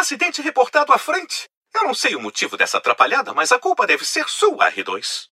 Acidente reportado à frente. Eu não sei o motivo dessa atrapalhada, mas a culpa deve ser sua, R2.